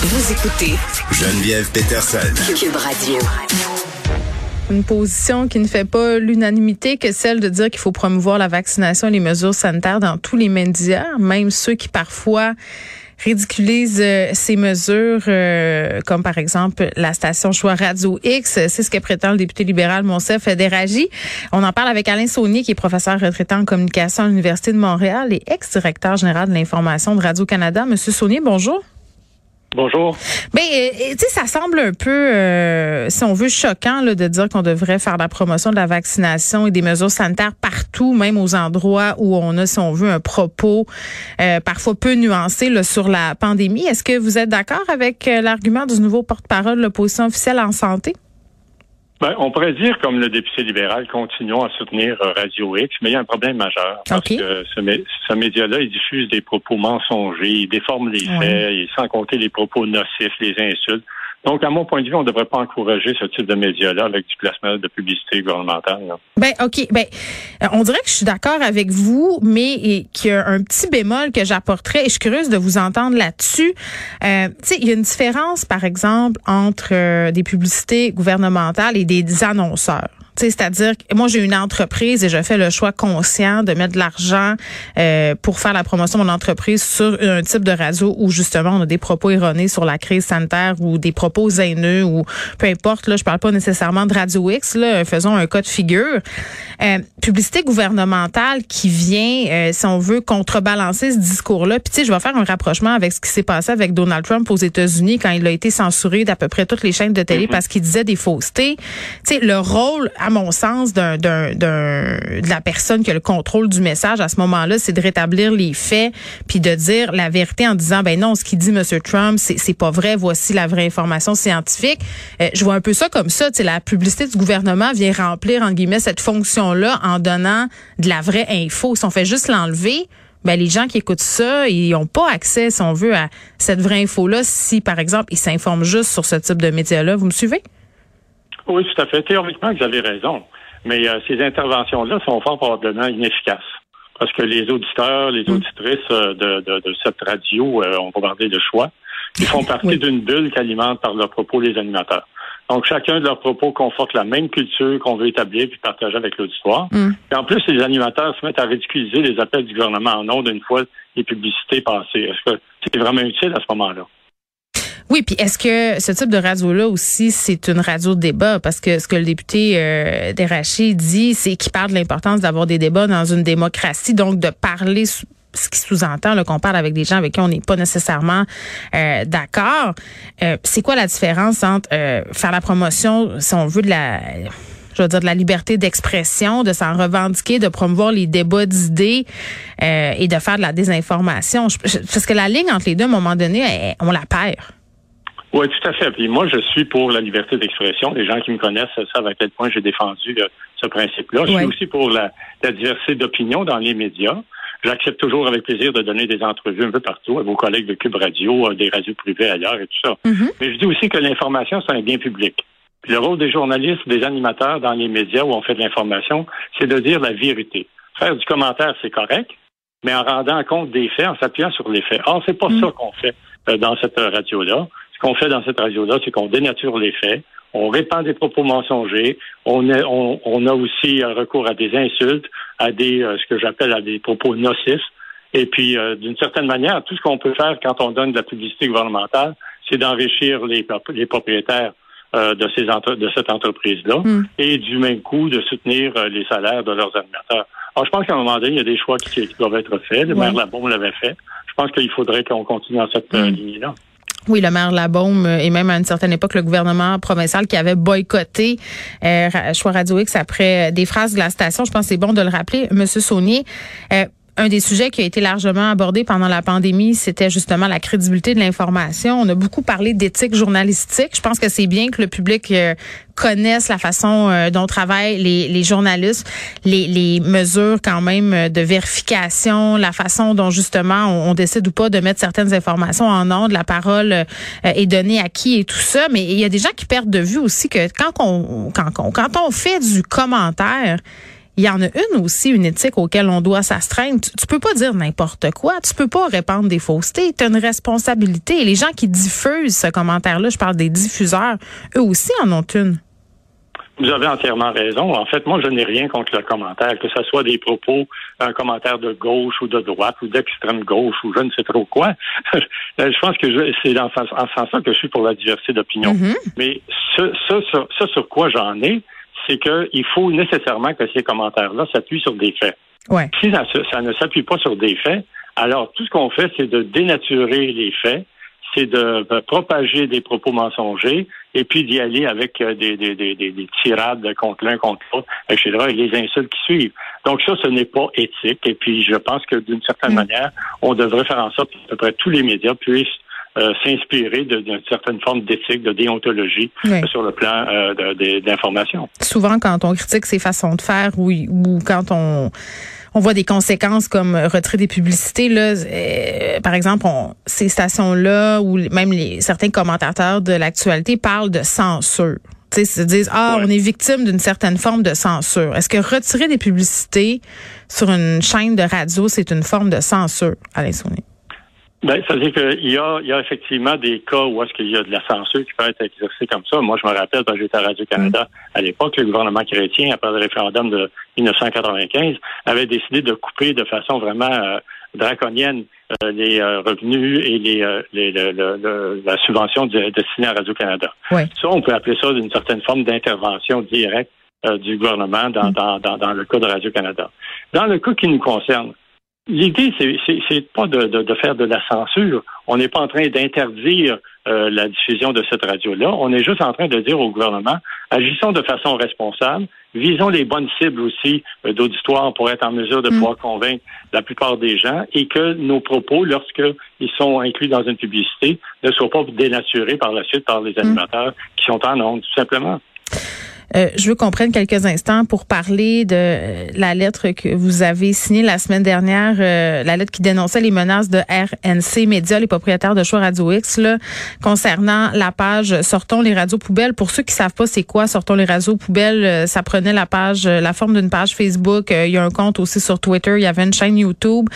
Vous écoutez Geneviève Peterson. Cube Radio. Une position qui ne fait pas l'unanimité que celle de dire qu'il faut promouvoir la vaccination et les mesures sanitaires dans tous les médias, même ceux qui parfois ridiculisent euh, ces mesures, euh, comme par exemple la station Choix Radio X. C'est ce que prétend le député libéral Monsef Deragi. On en parle avec Alain Saunier, qui est professeur retraité en communication à l'Université de Montréal et ex-directeur général de l'information de Radio-Canada. Monsieur Saunier, bonjour. Bonjour. Ben, euh, tu sais, ça semble un peu, euh, si on veut, choquant là, de dire qu'on devrait faire la promotion de la vaccination et des mesures sanitaires partout, même aux endroits où on a, si on veut, un propos euh, parfois peu nuancé sur la pandémie. Est-ce que vous êtes d'accord avec l'argument du nouveau porte-parole de l'opposition officielle en santé? Ben, on pourrait dire, comme le député libéral, continuons à soutenir euh, Radio X, mais il y a un problème majeur. Parce que ce, ce média-là, il diffuse des propos mensongers, il déforme les faits, et sans compter les propos nocifs, les insultes. Donc, à mon point de vue, on ne devrait pas encourager ce type de médias-là avec du placement de publicité gouvernementale. Ben, OK. Ben, euh, on dirait que je suis d'accord avec vous, mais qu'il y a un petit bémol que j'apporterais, et je suis curieuse de vous entendre là-dessus. Euh, tu sais, il y a une différence, par exemple, entre euh, des publicités gouvernementales et des annonceurs. C'est-à-dire que moi, j'ai une entreprise et je fais le choix conscient de mettre de l'argent euh, pour faire la promotion de mon entreprise sur un type de radio où justement on a des propos erronés sur la crise sanitaire ou des propos haineux ou peu importe. Là, je parle pas nécessairement de Radio X. Là, faisons un cas de figure. Euh, publicité gouvernementale qui vient, euh, si on veut, contrebalancer ce discours-là. Puis tu sais, je vais faire un rapprochement avec ce qui s'est passé avec Donald Trump aux États-Unis quand il a été censuré d'à peu près toutes les chaînes de télé mm-hmm. parce qu'il disait des faussetés. Tu sais, le rôle à mon sens, d'un, d'un, de la personne qui a le contrôle du message à ce moment-là, c'est de rétablir les faits puis de dire la vérité en disant ben non, ce qu'il dit M. Trump, c'est, pas vrai. Voici la vraie information scientifique. Euh, je vois un peu ça comme ça. Tu la publicité du gouvernement vient remplir en guillemets cette fonction-là en donnant de la vraie info. Si on fait juste l'enlever, ben les gens qui écoutent ça, ils n'ont pas accès, si on veut, à cette vraie info-là. Si, par exemple, ils s'informent juste sur ce type de médias-là, vous me suivez? Oui, tout à fait. Théoriquement, vous avez raison. Mais euh, ces interventions-là sont fort probablement inefficaces. Parce que les auditeurs, les mm. auditrices euh, de, de, cette radio, euh, on va parler de choix, ils font partie d'une bulle qu'alimentent par leurs propos les animateurs. Donc, chacun de leurs propos conforte la même culture qu'on veut établir puis partager avec l'auditoire. Mm. Et en plus, les animateurs se mettent à ridiculiser les appels du gouvernement en ondes une fois les publicités passées. Est-ce que c'est vraiment utile à ce moment-là? Oui, puis est-ce que ce type de radio-là aussi, c'est une radio de débat? Parce que ce que le député euh, dit, c'est qu'il parle de l'importance d'avoir des débats dans une démocratie, donc de parler ce qui sous-entend qu'on parle avec des gens avec qui on n'est pas nécessairement euh, d'accord. Euh, c'est quoi la différence entre euh, faire la promotion, si on veut, de la je veux dire, de la liberté d'expression, de s'en revendiquer, de promouvoir les débats d'idées et de faire de la désinformation? parce que la ligne entre les deux, à un moment donné, on la perd. Oui, tout à fait. Puis moi, je suis pour la liberté d'expression. Les gens qui me connaissent savent à quel point j'ai défendu euh, ce principe-là. Je suis aussi pour la, diversité d'opinions dans les médias. J'accepte toujours avec plaisir de donner des entrevues un peu partout à vos collègues de Cube Radio, des radios privées ailleurs et tout ça. Mm-hmm. Mais je dis aussi que l'information, c'est un bien public. Puis le rôle des journalistes, des animateurs dans les médias où on fait de l'information, c'est de dire la vérité. Faire du commentaire, c'est correct, mais en rendant compte des faits, en s'appuyant sur les faits. Or, c'est pas mm. ça qu'on fait euh, dans cette radio-là. Ce qu'on fait dans cette radio-là, c'est qu'on dénature les faits, on répand des propos mensongers, on a, on, a aussi recours à des insultes, à des euh, ce que j'appelle à des propos nocifs. Et puis, euh, d'une certaine manière, tout ce qu'on peut faire quand on donne de la publicité gouvernementale, c'est d'enrichir les, les propriétaires euh, de, ces de cette entreprise-là hmm. et du même coup de soutenir les salaires de leurs animateurs. Alors, je pense qu'à un moment donné, il y a des choix qui, doivent être faits. Le maire Labaume l'avait fait. Je pense qu'il faudrait qu'on continue dans cette hmm. ligne-là. Oui, le maire Labaume euh, et même à une certaine époque le gouvernement provincial qui avait boycotté euh, Choix Radio X après euh, des phrases de la station. Je pense que c'est bon de le rappeler, Monsieur Saunier. Euh, un des sujets qui a été largement abordé pendant la pandémie, c'était justement la crédibilité de l'information. On a beaucoup parlé d'éthique journalistique. Je pense que c'est bien que le public euh, connaisse la façon euh, dont travaillent les, journalistes, les, mesures quand même euh, de vérification, la façon dont justement on, décide ou pas de mettre certaines informations en ordre, la parole est donnée à qui et tout ça. Mais il y a des gens qui perdent de vue aussi que quand on fait du commentaire, il y en a une aussi, une éthique auquel on doit s'astreindre. Tu, tu peux pas dire n'importe quoi. Tu peux pas répandre des faussetés. Tu as une responsabilité. Et les gens qui diffusent ce commentaire-là, je parle des diffuseurs, eux aussi en ont une. Vous avez entièrement raison. En fait, moi, je n'ai rien contre le commentaire, que ce soit des propos, un commentaire de gauche ou de droite ou d'extrême gauche ou je ne sais trop quoi. je pense que c'est en, ce sens que je suis pour la diversité d'opinion. Mm-hmm. Mais ce, ce, ce, sur quoi j'en ai, c'est qu'il faut nécessairement que ces commentaires-là s'appuient sur des faits. Ouais. Si ça, ça ne s'appuie pas sur des faits, alors tout ce qu'on fait, c'est de dénaturer les faits c'est de, propager des propos mensongers et puis d'y aller avec euh, des, des, des, des tirades contre l'un, contre l'autre, etc., et les insultes qui suivent. Donc ça, ce n'est pas éthique. Et puis je pense que d'une certaine mm. manière, on devrait faire en sorte qu'à peu près tous les médias puissent euh, s'inspirer d'une certaine forme d'éthique, de déontologie sur le plan euh, d'information. Souvent, quand on critique ces façons de faire ou, ou quand on on voit des conséquences comme retrait des publicités. Là, euh, par exemple, ces stations-là ou même les, certains commentateurs de l'actualité parlent de censure. Tu sais, se disent ah on est victime d'une certaine forme de censure. Est-ce que retirer des publicités sur une chaîne de radio c'est une forme de censure, Alain Saunier? Ben, ça veut dire qu'il y a, il y a effectivement des cas où est-ce qu'il y a de la censure qui peut être exercée comme ça. Moi, je me rappelle, quand j'étais à Radio-Canada mm. à l'époque, le gouvernement chrétien, après le référendum de 1995, avait décidé de couper de façon vraiment euh, draconienne euh, les euh, revenus et les, les la subvention destinée à Radio-Canada. Ça, on peut appeler ça d'une certaine forme d'intervention directe du gouvernement dans, mm. dans, dans, dans le cas de Radio-Canada. Dans le cas qui nous concerne, L'idée, c'est pas de, de, faire de la censure. On n'est pas en train d'interdire euh, la diffusion de cette radio-là. On est juste en train de dire au gouvernement, agissons de façon responsable, visons les bonnes cibles aussi euh, d'auditoire pour être en mesure de mm. pouvoir convaincre la plupart des gens et que nos propos, lorsqu'ils sont inclus dans une publicité, ne soient pas dénaturés par la suite par les mm. animateurs qui sont en ondes, tout simplement. Euh, je veux qu'on prenne quelques instants pour parler de euh, la lettre que vous avez signée la semaine dernière, euh, la lettre qui dénonçait les menaces de RNC Média, les propriétaires de choix Radio X, là, concernant la page Sortons les radios poubelles. Pour ceux qui savent pas c'est quoi Sortons les radios poubelles, ça prenait la page, la forme d'une page Facebook. il y a un compte aussi sur Twitter. Il y avait une chaîne YouTube.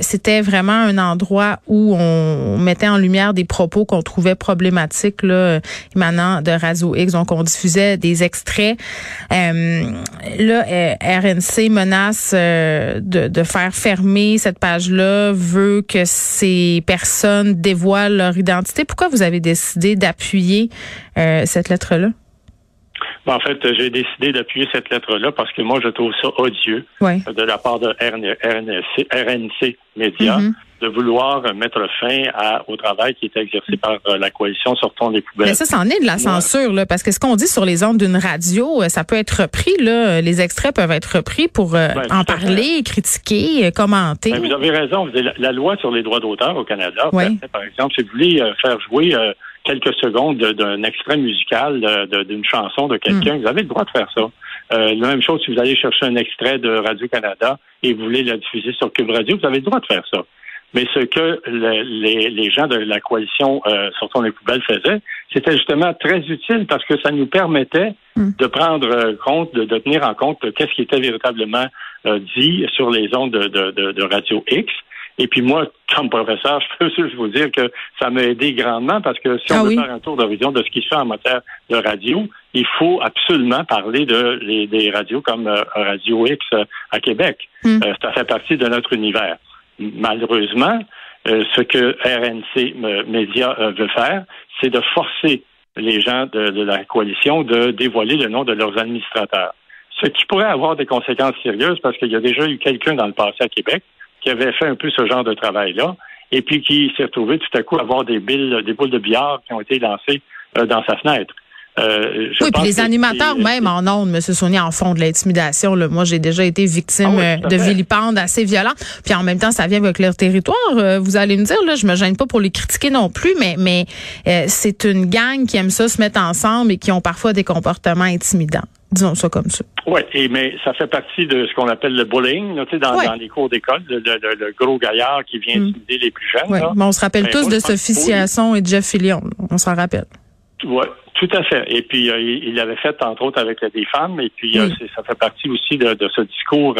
C'était vraiment un endroit où on mettait en lumière des propos qu'on trouvait problématiques là, émanant de Radio X. Donc on diffusait des extraits Euh, là, euh, RNC menace euh, de, faire fermer cette page-là, veut que ces personnes dévoilent leur identité. Pourquoi vous avez décidé d'appuyer cette lettre-là? Ben, en fait, j'ai décidé d'appuyer cette lettre-là parce que moi, je trouve ça odieux de la part de RNC, RNC Média. Mm-hmm de vouloir mettre fin à, au travail qui est exercé par euh, la coalition Sortons des poubelles. Mais ça, c'en est de la censure, là, parce que ce qu'on dit sur les ondes d'une radio, euh, ça peut être repris, là. Les extraits peuvent être repris pour euh, ben, en parler, critiquer, commenter. Ben, vous avez raison. La, loi sur les droits d'auteur au Canada, par exemple, si vous voulez faire jouer quelques secondes d'un extrait musical d'une chanson de quelqu'un, hmm. vous avez le droit de faire ça. la même chose si vous allez chercher un extrait de Radio-Canada et vous voulez la diffuser sur Cube Radio, vous avez le droit de faire ça. Mais ce que les, les, gens de la coalition euh, Sortons les poubelles faisaient, c'était justement très utile parce que ça nous permettait hmm. de prendre euh, compte, de, de, tenir en compte qu'est-ce qui était véritablement euh, dit sur les ondes de, de, de, Radio X. Et puis moi, comme professeur, je peux juste vous dire que ça m'a aidé grandement parce que si on ah veut faire un tour d'horizon de ce qui se fait en matière de radio, il faut absolument parler de les, des radios comme euh, Radio X à Québec. Hmm. ça fait partie de notre univers malheureusement, euh, ce que RNC euh, Média euh, veut faire, c'est de forcer les gens de, la coalition de dévoiler le nom de leurs administrateurs. Ce qui pourrait avoir des conséquences sérieuses parce qu'il y a déjà eu quelqu'un dans le passé à Québec qui avait fait un peu ce genre de travail-là et puis qui s'est retrouvé tout à coup à avoir des billes, des boules de billard qui ont été lancées dans sa fenêtre. Euh, oui, puis les animateurs même en ondes, M. Sonia, en fond de l'intimidation. Moi, j'ai déjà été victime ah euh, de vilipendes assez violents. Puis en même temps, ça vient avec leur territoire. Euh, vous allez me dire, là, je me gêne pas pour les critiquer non plus, mais, mais c'est une gang qui aime ça se mettre ensemble et qui ont parfois des comportements intimidants. Disons ça comme ça. Oui, mais ça fait partie de ce qu'on appelle le bullying, là, dans, dans les cours d'école, le, gros gaillard qui vient mm. intimider les plus jeunes. Oui, mais on se rappelle tous de Sophie Siasson et Jeff Fillion. On s'en rappelle. Oui, Tout à fait. Et puis, euh, il l'avait fait, entre autres, avec des femmes. Et puis, ça fait partie aussi de, ce discours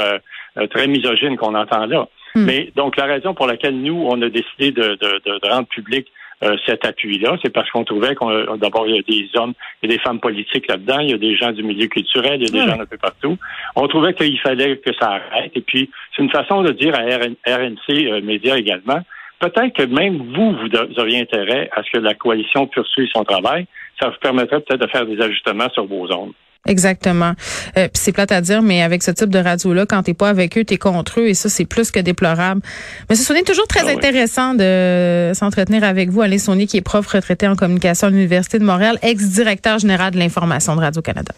très misogyne qu'on entend là. Hmm. Mais donc, la raison pour laquelle nous, on a décidé de, de rendre public euh, cet appui-là. C'est parce qu'on trouvait qu'on d'abord il y a des hommes et des femmes politiques là-dedans, il y a des gens du milieu culturel, il y a des gens un peu partout. On trouvait qu'il fallait que ça arrête. Et puis c'est une façon de dire à RNC euh, Média également. Peut-être que même vous, vous auriez intérêt à ce que la coalition poursuive son travail. Ça vous permettrait peut-être de faire des ajustements sur vos zones. Exactement. Euh, c'est plate à dire, mais avec ce type de radio-là, quand t'es pas avec eux, t'es contre eux, et ça, c'est plus que déplorable. Mais ce toujours très ah intéressant de s'entretenir avec vous, Alain Saunier, qui est prof retraité en communication à l'Université de Montréal, ex-directeur général de l'information de Radio-Canada.